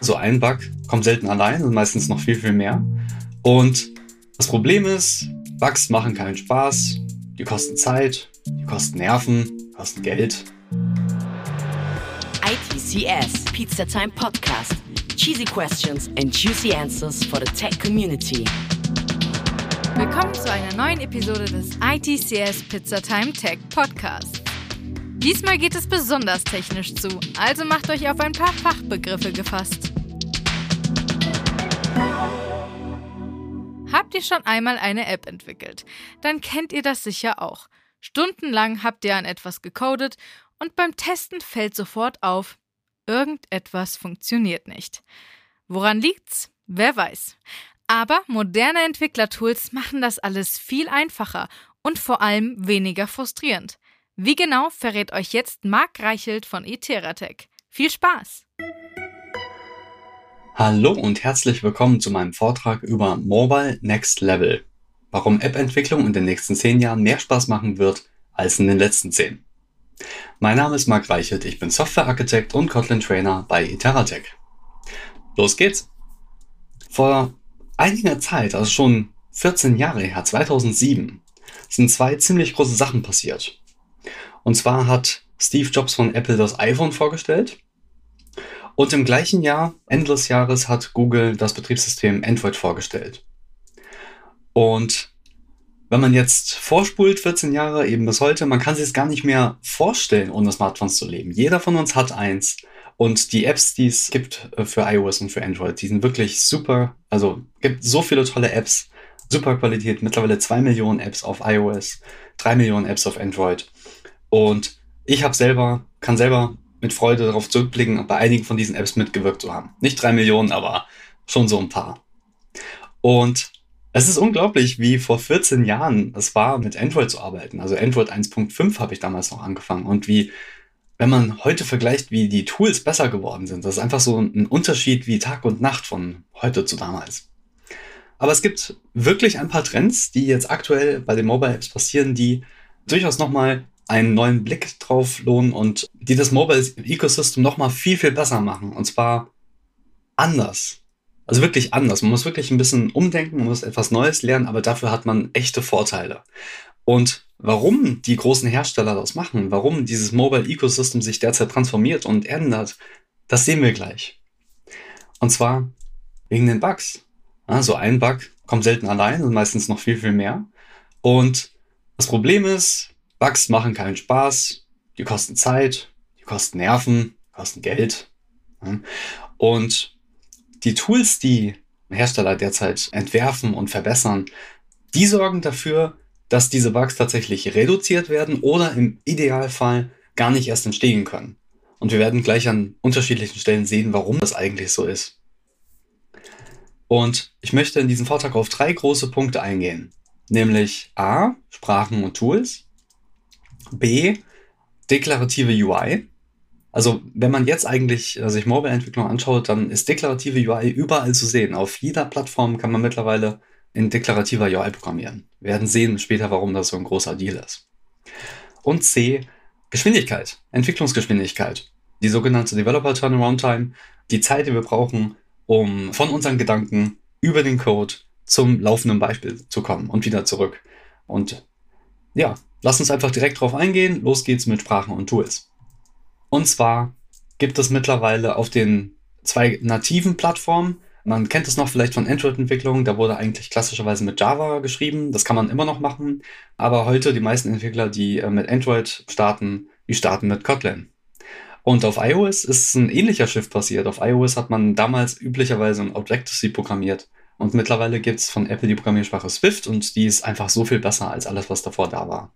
So ein Bug kommt selten allein und meistens noch viel, viel mehr. Und das Problem ist, Bugs machen keinen Spaß, die kosten Zeit, die kosten Nerven, die kosten Geld. ITCS Pizza Time Podcast. Cheesy questions and juicy answers for the tech community. Willkommen zu einer neuen Episode des ITCS Pizza Time Tech Podcast. Diesmal geht es besonders technisch zu, also macht euch auf ein paar Fachbegriffe gefasst. Habt ihr schon einmal eine App entwickelt? Dann kennt ihr das sicher auch. Stundenlang habt ihr an etwas gecodet und beim Testen fällt sofort auf, irgendetwas funktioniert nicht. Woran liegt's? Wer weiß. Aber moderne Entwicklertools machen das alles viel einfacher und vor allem weniger frustrierend. Wie genau verrät euch jetzt Marc Reichelt von Iteratec. Viel Spaß! Hallo und herzlich willkommen zu meinem Vortrag über Mobile Next Level. Warum App-Entwicklung in den nächsten zehn Jahren mehr Spaß machen wird als in den letzten zehn. Mein Name ist Marc Reichelt, ich bin Software-Architekt und Kotlin-Trainer bei Iteratec. Los geht's! Vor einiger Zeit, also schon 14 Jahre her, 2007, sind zwei ziemlich große Sachen passiert. Und zwar hat Steve Jobs von Apple das iPhone vorgestellt und im gleichen Jahr, Ende des Jahres, hat Google das Betriebssystem Android vorgestellt. Und wenn man jetzt vorspult, 14 Jahre eben bis heute, man kann sich es gar nicht mehr vorstellen, ohne Smartphones zu leben. Jeder von uns hat eins. Und die Apps, die es gibt äh, für iOS und für Android, die sind wirklich super. Also gibt so viele tolle Apps, super Qualität, mittlerweile zwei Millionen Apps auf iOS, drei Millionen Apps auf Android. Und ich habe selber, kann selber mit Freude darauf zurückblicken, bei einigen von diesen Apps mitgewirkt zu haben. Nicht drei Millionen, aber schon so ein paar. Und es ist unglaublich, wie vor 14 Jahren es war, mit Android zu arbeiten. Also Android 1.5 habe ich damals noch angefangen. Und wie, wenn man heute vergleicht, wie die Tools besser geworden sind, das ist einfach so ein Unterschied wie Tag und Nacht von heute zu damals. Aber es gibt wirklich ein paar Trends, die jetzt aktuell bei den Mobile Apps passieren, die durchaus nochmal einen neuen Blick drauf lohnen und die das Mobile Ecosystem nochmal viel, viel besser machen. Und zwar anders. Also wirklich anders. Man muss wirklich ein bisschen umdenken, man muss etwas Neues lernen, aber dafür hat man echte Vorteile. Und warum die großen Hersteller das machen, warum dieses Mobile Ecosystem sich derzeit transformiert und ändert, das sehen wir gleich. Und zwar wegen den Bugs. Also ein Bug kommt selten allein und meistens noch viel, viel mehr. Und das Problem ist, Bugs machen keinen Spaß, die kosten Zeit, die kosten Nerven, kosten Geld. Und die Tools, die Hersteller derzeit entwerfen und verbessern, die sorgen dafür, dass diese Bugs tatsächlich reduziert werden oder im Idealfall gar nicht erst entstehen können. Und wir werden gleich an unterschiedlichen Stellen sehen, warum das eigentlich so ist. Und ich möchte in diesem Vortrag auf drei große Punkte eingehen. Nämlich A, Sprachen und Tools. B, deklarative UI. Also wenn man jetzt eigentlich äh, sich Mobile-Entwicklung anschaut, dann ist deklarative UI überall zu sehen. Auf jeder Plattform kann man mittlerweile in deklarativer UI programmieren. Wir werden sehen später, warum das so ein großer Deal ist. Und C, Geschwindigkeit, Entwicklungsgeschwindigkeit. Die sogenannte Developer Turnaround Time, die Zeit, die wir brauchen, um von unseren Gedanken über den Code zum laufenden Beispiel zu kommen und wieder zurück. Und ja, Lass uns einfach direkt drauf eingehen. Los geht's mit Sprachen und Tools. Und zwar gibt es mittlerweile auf den zwei nativen Plattformen, man kennt es noch vielleicht von Android-Entwicklung, da wurde eigentlich klassischerweise mit Java geschrieben, das kann man immer noch machen, aber heute die meisten Entwickler, die äh, mit Android starten, die starten mit Kotlin. Und auf iOS ist ein ähnlicher Shift passiert. Auf iOS hat man damals üblicherweise ein Objective-C programmiert. Und mittlerweile gibt es von Apple die Programmiersprache Swift und die ist einfach so viel besser als alles, was davor da war.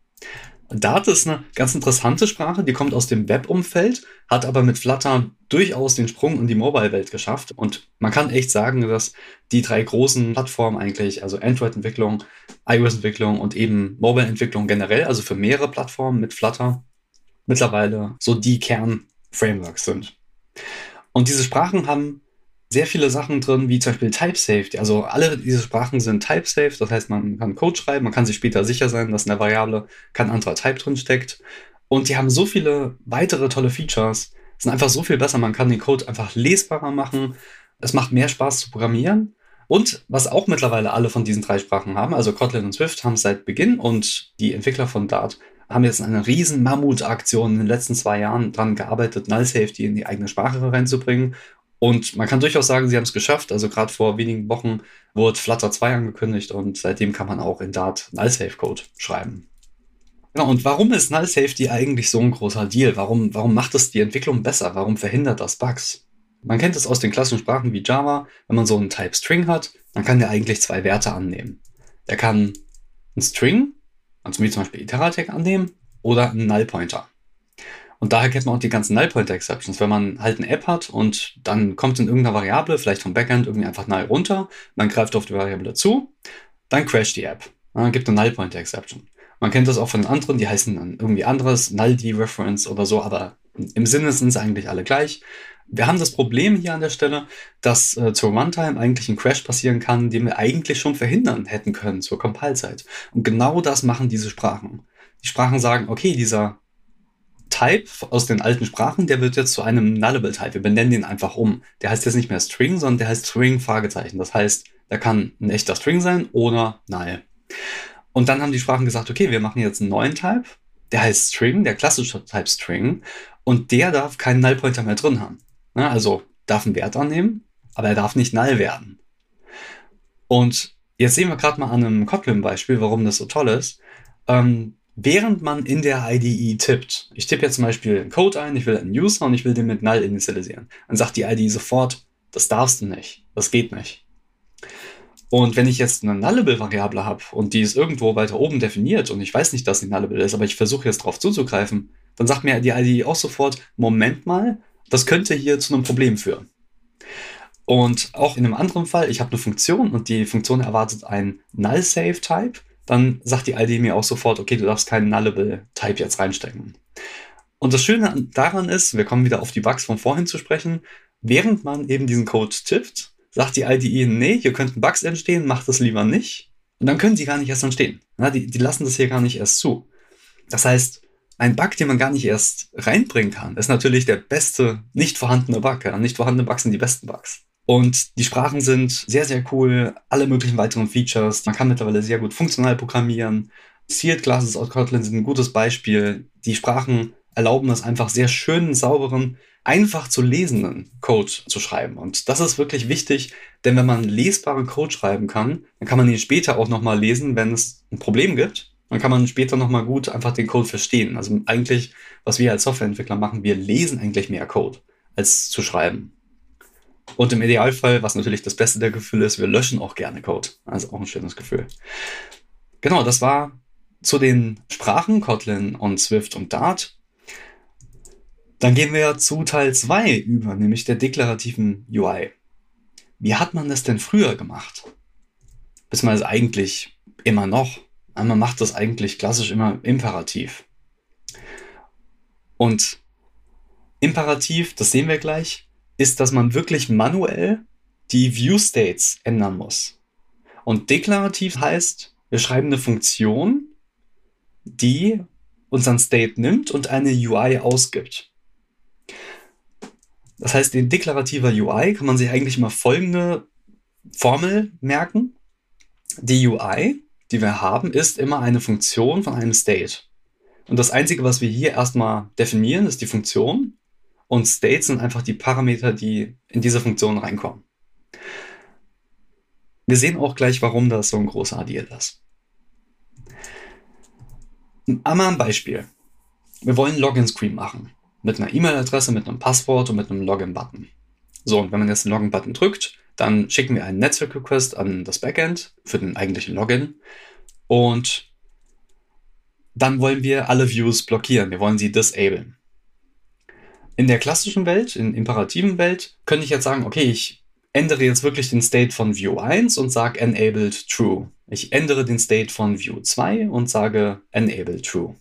Dart ist eine ganz interessante Sprache, die kommt aus dem Web-Umfeld, hat aber mit Flutter durchaus den Sprung in die Mobile-Welt geschafft. Und man kann echt sagen, dass die drei großen Plattformen eigentlich, also Android-Entwicklung, iOS-Entwicklung und eben Mobile-Entwicklung generell, also für mehrere Plattformen mit Flutter, mittlerweile so die Kern-Frameworks sind. Und diese Sprachen haben sehr viele Sachen drin, wie zum Beispiel Type-Safety. Also alle diese Sprachen sind Type-Safe, das heißt, man kann Code schreiben, man kann sich später sicher sein, dass in der Variable kein anderer Type drin steckt. Und die haben so viele weitere tolle Features, sind einfach so viel besser. Man kann den Code einfach lesbarer machen. Es macht mehr Spaß zu programmieren. Und was auch mittlerweile alle von diesen drei Sprachen haben, also Kotlin und Swift haben es seit Beginn und die Entwickler von Dart haben jetzt eine riesen Mammutaktion in den letzten zwei Jahren dran gearbeitet, Null Safety in die eigene Sprache reinzubringen. Und man kann durchaus sagen, sie haben es geschafft. Also gerade vor wenigen Wochen wurde Flutter 2 angekündigt und seitdem kann man auch in Dart Null Safe Code schreiben. Genau, und warum ist Null Safety eigentlich so ein großer Deal? Warum, warum macht es die Entwicklung besser? Warum verhindert das Bugs? Man kennt es aus den klassischen Sprachen wie Java. Wenn man so einen Type String hat, dann kann der eigentlich zwei Werte annehmen. Der kann einen String, also wie zum Beispiel Iteratic annehmen, oder einen Null Pointer. Und daher kennt man auch die ganzen Null Pointer Exceptions. Wenn man halt eine App hat und dann kommt in irgendeiner Variable, vielleicht vom Backend, irgendwie einfach Null runter, man greift auf die Variable zu, dann crasht die App. Dann gibt eine Null Pointer Exception. Man kennt das auch von anderen, die heißen dann irgendwie anderes, Null Dereference oder so, aber im Sinne sind sie eigentlich alle gleich. Wir haben das Problem hier an der Stelle, dass äh, zur Runtime eigentlich ein Crash passieren kann, den wir eigentlich schon verhindern hätten können zur Compile-Zeit. Und genau das machen diese Sprachen. Die Sprachen sagen, okay, dieser Type aus den alten Sprachen, der wird jetzt zu einem Nullable Type. Wir benennen den einfach um. Der heißt jetzt nicht mehr String, sondern der heißt String Fragezeichen. Das heißt, der kann ein echter String sein oder Null. Und dann haben die Sprachen gesagt, okay, wir machen jetzt einen neuen Type, der heißt String, der klassische Type String, und der darf keinen Null Pointer mehr drin haben. Ja, also darf einen Wert annehmen, aber er darf nicht null werden. Und jetzt sehen wir gerade mal an einem Kotlin-Beispiel, warum das so toll ist. Ähm, während man in der IDE tippt, ich tippe jetzt zum Beispiel einen Code ein, ich will einen User und ich will den mit null initialisieren, dann sagt die IDE sofort, das darfst du nicht, das geht nicht. Und wenn ich jetzt eine Nullable-Variable habe und die ist irgendwo weiter oben definiert und ich weiß nicht, dass sie Nullable ist, aber ich versuche jetzt darauf zuzugreifen, dann sagt mir die IDE auch sofort, Moment mal, das könnte hier zu einem Problem führen. Und auch in einem anderen Fall, ich habe eine Funktion und die Funktion erwartet ein Null-Save-Type, dann sagt die IDE mir auch sofort, okay, du darfst keinen Nullable-Type jetzt reinstecken. Und das Schöne daran ist, wir kommen wieder auf die Bugs von vorhin zu sprechen, während man eben diesen Code tippt, sagt die IDE, nee, hier könnten Bugs entstehen, macht das lieber nicht. Und dann können sie gar nicht erst entstehen. Ja, die, die lassen das hier gar nicht erst zu. Das heißt, ein Bug, den man gar nicht erst reinbringen kann, ist natürlich der beste nicht vorhandene Bug. Ja? Nicht vorhandene Bugs sind die besten Bugs. Und die Sprachen sind sehr, sehr cool. Alle möglichen weiteren Features. Man kann mittlerweile sehr gut funktional programmieren. Sealed Classes aus Kotlin sind ein gutes Beispiel. Die Sprachen erlauben es einfach sehr schönen, sauberen, einfach zu lesenden Code zu schreiben. Und das ist wirklich wichtig, denn wenn man lesbaren Code schreiben kann, dann kann man ihn später auch nochmal lesen, wenn es ein Problem gibt. Dann kann man später nochmal gut einfach den Code verstehen. Also eigentlich, was wir als Softwareentwickler machen, wir lesen eigentlich mehr Code, als zu schreiben. Und im Idealfall, was natürlich das Beste der Gefühle ist, wir löschen auch gerne Code. Also auch ein schönes Gefühl. Genau, das war zu den Sprachen Kotlin und Swift und Dart. Dann gehen wir zu Teil 2 über, nämlich der deklarativen UI. Wie hat man das denn früher gemacht? Beziehungsweise eigentlich immer noch. Man macht das eigentlich klassisch immer imperativ. Und imperativ, das sehen wir gleich, ist, dass man wirklich manuell die View States ändern muss. Und deklarativ heißt, wir schreiben eine Funktion, die unseren State nimmt und eine UI ausgibt. Das heißt, in deklarativer UI kann man sich eigentlich immer folgende Formel merken. Die UI, die wir haben, ist immer eine Funktion von einem State. Und das Einzige, was wir hier erstmal definieren, ist die Funktion. Und States sind einfach die Parameter, die in diese Funktion reinkommen. Wir sehen auch gleich, warum das so ein großer Deal ist. Einmal ein Beispiel. Wir wollen Login-Screen machen mit einer E-Mail-Adresse, mit einem Passwort und mit einem Login-Button. So, und wenn man jetzt den Login-Button drückt, dann schicken wir einen Netzwerk-Request an das Backend für den eigentlichen Login. Und dann wollen wir alle Views blockieren. Wir wollen sie disablen. In der klassischen Welt, in imperativen Welt, könnte ich jetzt sagen, okay, ich ändere jetzt wirklich den State von View 1 und sage enabled true. Ich ändere den State von View 2 und sage enabled true.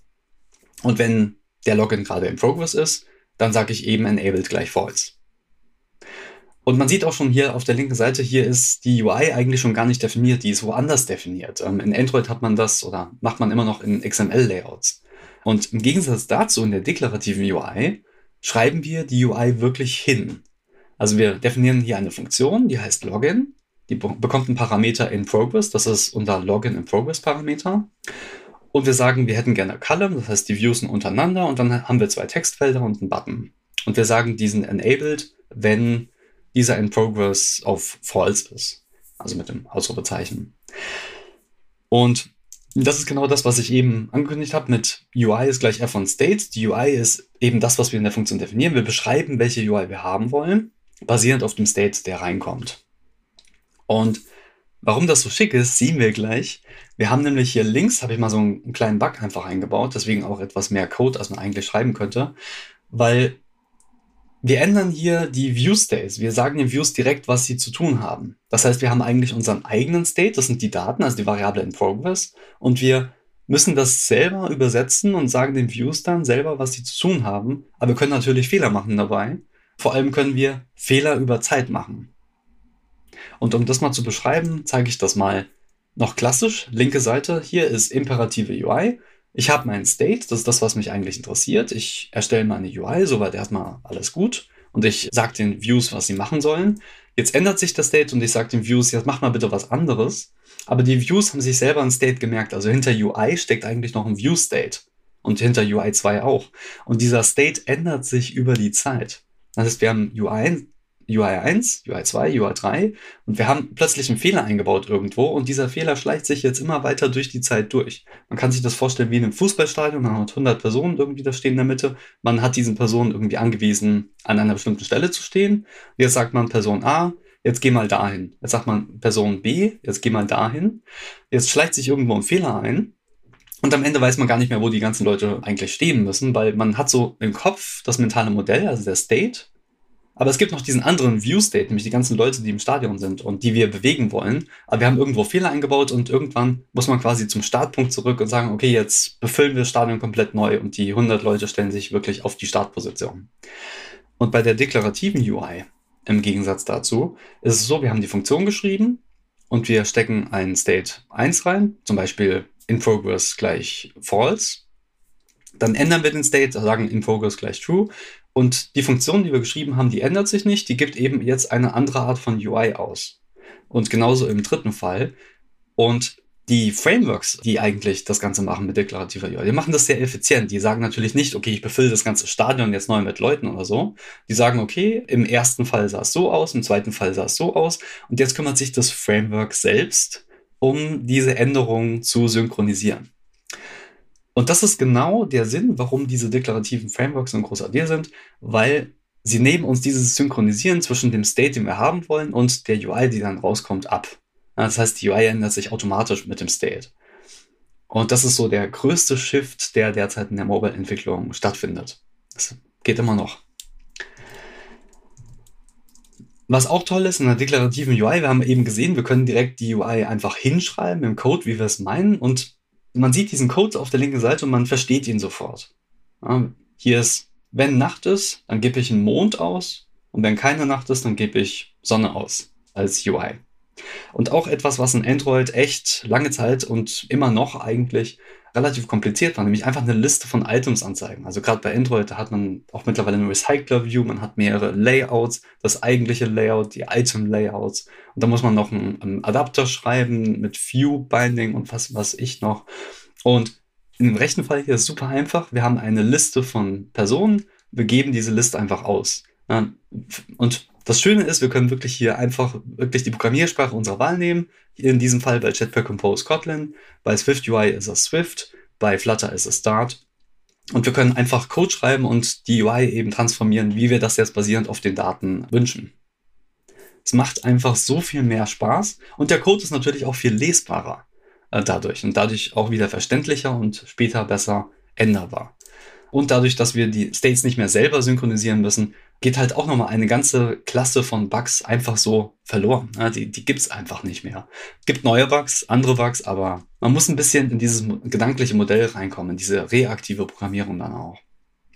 Und wenn der Login gerade in Progress ist, dann sage ich eben enabled gleich false. Und man sieht auch schon hier auf der linken Seite, hier ist die UI eigentlich schon gar nicht definiert, die ist woanders definiert. Ähm, in Android hat man das oder macht man immer noch in XML-Layouts. Und im Gegensatz dazu in der deklarativen UI schreiben wir die UI wirklich hin. Also wir definieren hier eine Funktion, die heißt Login. Die bekommt einen Parameter in Progress. Das ist unser Login in Progress Parameter. Und wir sagen, wir hätten gerne Column, das heißt, die Views sind untereinander und dann haben wir zwei Textfelder und einen Button. Und wir sagen, die sind enabled, wenn dieser in Progress auf false ist. Also mit dem Ausrufezeichen. Und das ist genau das, was ich eben angekündigt habe mit UI ist gleich f von State. Die UI ist eben das, was wir in der Funktion definieren. Wir beschreiben, welche UI wir haben wollen, basierend auf dem State, der reinkommt. Und warum das so schick ist, sehen wir gleich. Wir haben nämlich hier links, habe ich mal so einen kleinen Bug einfach eingebaut, deswegen auch etwas mehr Code, als man eigentlich schreiben könnte, weil wir ändern hier die View States. Wir sagen den Views direkt, was sie zu tun haben. Das heißt, wir haben eigentlich unseren eigenen State, das sind die Daten, also die Variable in Progress, und wir müssen das selber übersetzen und sagen den Views dann selber, was sie zu tun haben. Aber wir können natürlich Fehler machen dabei. Vor allem können wir Fehler über Zeit machen. Und um das mal zu beschreiben, zeige ich das mal noch klassisch. Linke Seite, hier ist imperative UI. Ich habe meinen State, das ist das, was mich eigentlich interessiert. Ich erstelle meine UI, soweit erstmal alles gut. Und ich sage den Views, was sie machen sollen. Jetzt ändert sich das State und ich sage den Views, jetzt mach mal bitte was anderes. Aber die Views haben sich selber ein State gemerkt. Also hinter UI steckt eigentlich noch ein View State. Und hinter UI 2 auch. Und dieser State ändert sich über die Zeit. Das heißt, wir haben UI UI 1, UI 2, UI 3 und wir haben plötzlich einen Fehler eingebaut irgendwo und dieser Fehler schleicht sich jetzt immer weiter durch die Zeit durch. Man kann sich das vorstellen wie in einem Fußballstadion, man hat 100 Personen irgendwie da stehen in der Mitte, man hat diesen Personen irgendwie angewiesen, an einer bestimmten Stelle zu stehen. Jetzt sagt man Person A, jetzt geh mal dahin. Jetzt sagt man Person B, jetzt geh mal dahin. Jetzt schleicht sich irgendwo ein Fehler ein und am Ende weiß man gar nicht mehr, wo die ganzen Leute eigentlich stehen müssen, weil man hat so im Kopf das mentale Modell, also der State, aber es gibt noch diesen anderen View-State, nämlich die ganzen Leute, die im Stadion sind und die wir bewegen wollen. Aber wir haben irgendwo Fehler eingebaut und irgendwann muss man quasi zum Startpunkt zurück und sagen, okay, jetzt befüllen wir das Stadion komplett neu und die 100 Leute stellen sich wirklich auf die Startposition. Und bei der deklarativen UI, im Gegensatz dazu, ist es so, wir haben die Funktion geschrieben und wir stecken einen State 1 rein, zum Beispiel in progress gleich false. Dann ändern wir den State, sagen in progress gleich true und die Funktion, die wir geschrieben haben, die ändert sich nicht. Die gibt eben jetzt eine andere Art von UI aus. Und genauso im dritten Fall. Und die Frameworks, die eigentlich das Ganze machen mit deklarativer UI, die machen das sehr effizient. Die sagen natürlich nicht, okay, ich befülle das ganze Stadion jetzt neu mit Leuten oder so. Die sagen, okay, im ersten Fall sah es so aus, im zweiten Fall sah es so aus. Und jetzt kümmert sich das Framework selbst um diese Änderungen zu synchronisieren. Und das ist genau der Sinn, warum diese deklarativen Frameworks so ein großer Deal sind, weil sie nehmen uns dieses Synchronisieren zwischen dem State, den wir haben wollen, und der UI, die dann rauskommt, ab. Das heißt, die UI ändert sich automatisch mit dem State. Und das ist so der größte Shift, der derzeit in der Mobile-Entwicklung stattfindet. Das geht immer noch. Was auch toll ist in der deklarativen UI, wir haben eben gesehen, wir können direkt die UI einfach hinschreiben im Code, wie wir es meinen. Und man sieht diesen Code auf der linken Seite und man versteht ihn sofort. Ja, hier ist, wenn Nacht ist, dann gebe ich einen Mond aus und wenn keine Nacht ist, dann gebe ich Sonne aus als UI. Und auch etwas, was in Android echt lange Zeit und immer noch eigentlich relativ kompliziert war, nämlich einfach eine Liste von Items anzeigen. Also gerade bei Android, da hat man auch mittlerweile eine Recycler-View, man hat mehrere Layouts, das eigentliche Layout, die Item-Layouts. Und da muss man noch einen, Adapter schreiben mit View-Binding und was was ich noch. Und dem rechten Fall hier ist super einfach. Wir haben eine Liste von Personen, wir geben diese Liste einfach aus. Und das Schöne ist, wir können wirklich hier einfach wirklich die Programmiersprache unserer Wahl nehmen. In diesem Fall bei Jetpack Compose Kotlin, bei Swift UI ist es Swift, bei Flutter ist es Dart. Und wir können einfach Code schreiben und die UI eben transformieren, wie wir das jetzt basierend auf den Daten wünschen. Es macht einfach so viel mehr Spaß und der Code ist natürlich auch viel lesbarer äh, dadurch und dadurch auch wieder verständlicher und später besser änderbar. Und dadurch, dass wir die States nicht mehr selber synchronisieren müssen, geht halt auch nochmal eine ganze Klasse von Bugs einfach so verloren. Ja, die die gibt's einfach nicht mehr. Gibt neue Bugs, andere Bugs, aber man muss ein bisschen in dieses gedankliche Modell reinkommen, in diese reaktive Programmierung dann auch.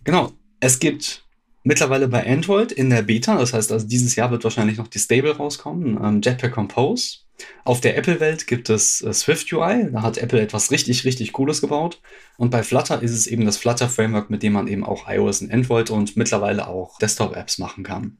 Genau, es gibt mittlerweile bei Android in der Beta, das heißt also dieses Jahr wird wahrscheinlich noch die Stable rauskommen, ähm, Jetpack Compose. Auf der Apple-Welt gibt es äh, Swift UI, da hat Apple etwas richtig, richtig Cooles gebaut. Und bei Flutter ist es eben das Flutter-Framework, mit dem man eben auch iOS und Android und mittlerweile auch Desktop-Apps machen kann.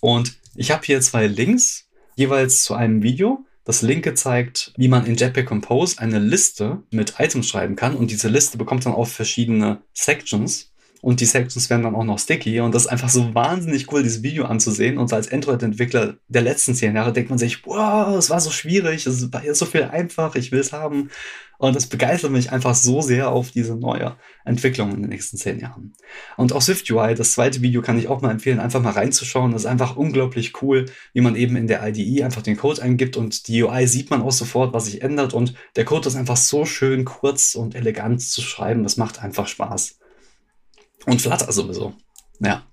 Und ich habe hier zwei Links, jeweils zu einem Video. Das linke zeigt, wie man in Jetpack Compose eine Liste mit Items schreiben kann. Und diese Liste bekommt dann auch verschiedene Sections und die Sections werden dann auch noch sticky. Und das ist einfach so wahnsinnig cool, dieses Video anzusehen. Und als Android-Entwickler der letzten zehn Jahre denkt man sich, wow, es war so schwierig, es war so viel einfach, ich will es haben. Und das begeistert mich einfach so sehr auf diese neue Entwicklung in den nächsten zehn Jahren. Und auch SwiftUI, das zweite Video kann ich auch mal empfehlen, einfach mal reinzuschauen, das ist einfach unglaublich cool, wie man eben in der IDE einfach den Code eingibt. Und die UI sieht man auch sofort, was sich ändert. Und der Code ist einfach so schön kurz und elegant zu schreiben, das macht einfach Spaß. Und Flutter sowieso. Ja.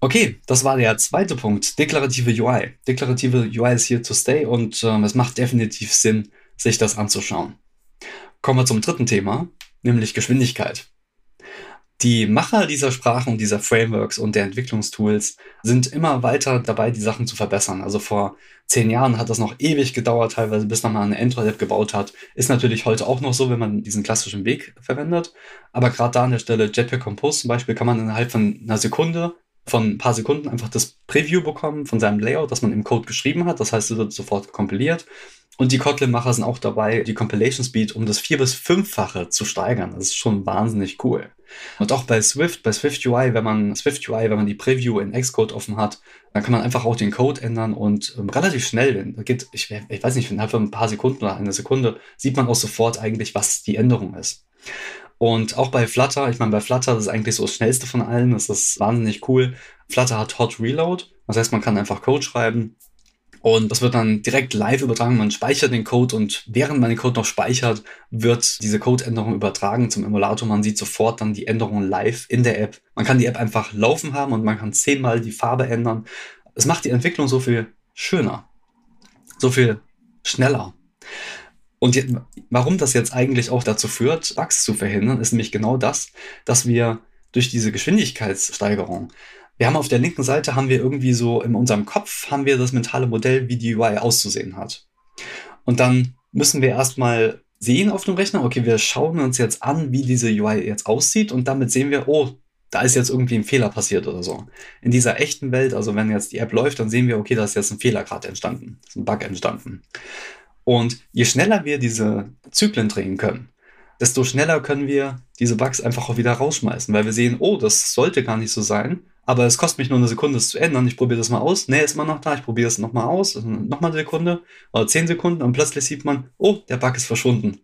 Okay, das war der zweite Punkt. Deklarative UI. Deklarative UI ist here to stay und ähm, es macht definitiv Sinn, sich das anzuschauen. Kommen wir zum dritten Thema, nämlich Geschwindigkeit. Die Macher dieser Sprachen und dieser Frameworks und der Entwicklungstools sind immer weiter dabei, die Sachen zu verbessern. Also vor zehn Jahren hat das noch ewig gedauert, teilweise bis man mal eine Android-App gebaut hat. Ist natürlich heute auch noch so, wenn man diesen klassischen Weg verwendet. Aber gerade da an der Stelle Jetpack Compose zum Beispiel kann man innerhalb von einer Sekunde von ein paar Sekunden einfach das Preview bekommen von seinem Layout, das man im Code geschrieben hat. Das heißt, es wird sofort kompiliert. Und die Kotlin-Macher sind auch dabei, die Compilation Speed um das vier- bis fünffache zu steigern. Das ist schon wahnsinnig cool. Und auch bei Swift, bei Swift UI, wenn man Swift UI, wenn man die Preview in Xcode offen hat, dann kann man einfach auch den Code ändern und ähm, relativ schnell, da geht, ich, ich weiß nicht, innerhalb von ein paar Sekunden oder eine Sekunde, sieht man auch sofort eigentlich, was die Änderung ist. Und auch bei Flutter, ich meine, bei Flutter, das ist eigentlich so das schnellste von allen, das ist wahnsinnig cool. Flutter hat Hot Reload, das heißt, man kann einfach Code schreiben und das wird dann direkt live übertragen. Man speichert den Code und während man den Code noch speichert, wird diese Codeänderung übertragen zum Emulator. Man sieht sofort dann die Änderungen live in der App. Man kann die App einfach laufen haben und man kann zehnmal die Farbe ändern. Es macht die Entwicklung so viel schöner, so viel schneller. Und jetzt, warum das jetzt eigentlich auch dazu führt, Bugs zu verhindern, ist nämlich genau das, dass wir durch diese Geschwindigkeitssteigerung wir haben auf der linken Seite haben wir irgendwie so in unserem Kopf haben wir das mentale Modell, wie die UI auszusehen hat. Und dann müssen wir erstmal sehen auf dem Rechner, okay, wir schauen uns jetzt an, wie diese UI jetzt aussieht und damit sehen wir, oh, da ist jetzt irgendwie ein Fehler passiert oder so. In dieser echten Welt, also wenn jetzt die App läuft, dann sehen wir, okay, da ist jetzt ein Fehler gerade entstanden, ist ein Bug entstanden. Und je schneller wir diese Zyklen drehen können, desto schneller können wir diese Bugs einfach auch wieder rausschmeißen, weil wir sehen, oh, das sollte gar nicht so sein aber es kostet mich nur eine Sekunde, es zu ändern. Ich probiere das mal aus. Nee, ist immer noch da. Ich probiere es nochmal aus. Nochmal eine Sekunde oder zehn Sekunden und plötzlich sieht man, oh, der Bug ist verschwunden.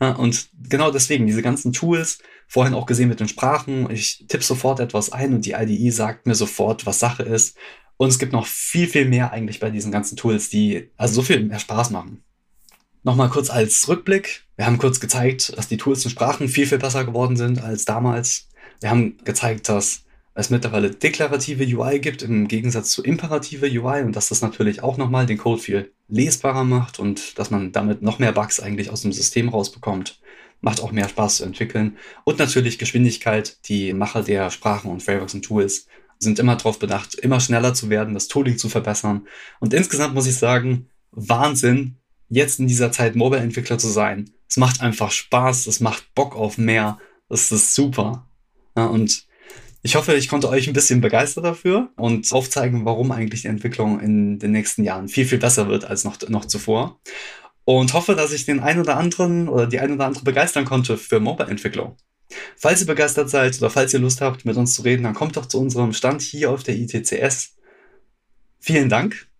Ja, und genau deswegen, diese ganzen Tools, vorhin auch gesehen mit den Sprachen, ich tippe sofort etwas ein und die IDE sagt mir sofort, was Sache ist. Und es gibt noch viel, viel mehr eigentlich bei diesen ganzen Tools, die also so viel mehr Spaß machen. Nochmal kurz als Rückblick. Wir haben kurz gezeigt, dass die Tools und Sprachen viel, viel besser geworden sind als damals. Wir haben gezeigt, dass es mittlerweile deklarative UI gibt im Gegensatz zu imperative UI und dass das natürlich auch nochmal den Code viel lesbarer macht und dass man damit noch mehr Bugs eigentlich aus dem System rausbekommt. Macht auch mehr Spaß zu entwickeln. Und natürlich Geschwindigkeit. Die Macher der Sprachen und Frameworks und Tools sind immer darauf bedacht, immer schneller zu werden, das Tooling zu verbessern. Und insgesamt muss ich sagen, Wahnsinn, jetzt in dieser Zeit Mobile-Entwickler zu sein. Es macht einfach Spaß, es macht Bock auf mehr. Das ist super. Ja, und ich hoffe, ich konnte euch ein bisschen begeistern dafür und aufzeigen, warum eigentlich die Entwicklung in den nächsten Jahren viel, viel besser wird als noch, noch zuvor. Und hoffe, dass ich den einen oder anderen oder die ein oder andere begeistern konnte für Mobile-Entwicklung. Falls ihr begeistert seid oder falls ihr Lust habt, mit uns zu reden, dann kommt doch zu unserem Stand hier auf der ITCS. Vielen Dank.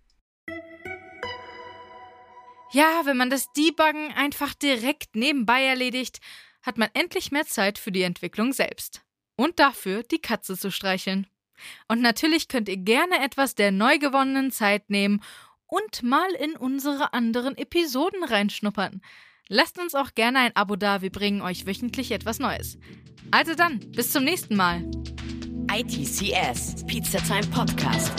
Ja, wenn man das Debuggen einfach direkt nebenbei erledigt, hat man endlich mehr Zeit für die Entwicklung selbst und dafür die Katze zu streicheln. Und natürlich könnt ihr gerne etwas der neu gewonnenen Zeit nehmen und mal in unsere anderen Episoden reinschnuppern. Lasst uns auch gerne ein Abo da, wir bringen euch wöchentlich etwas Neues. Also dann, bis zum nächsten Mal. ITCS, Pizza Time Podcast.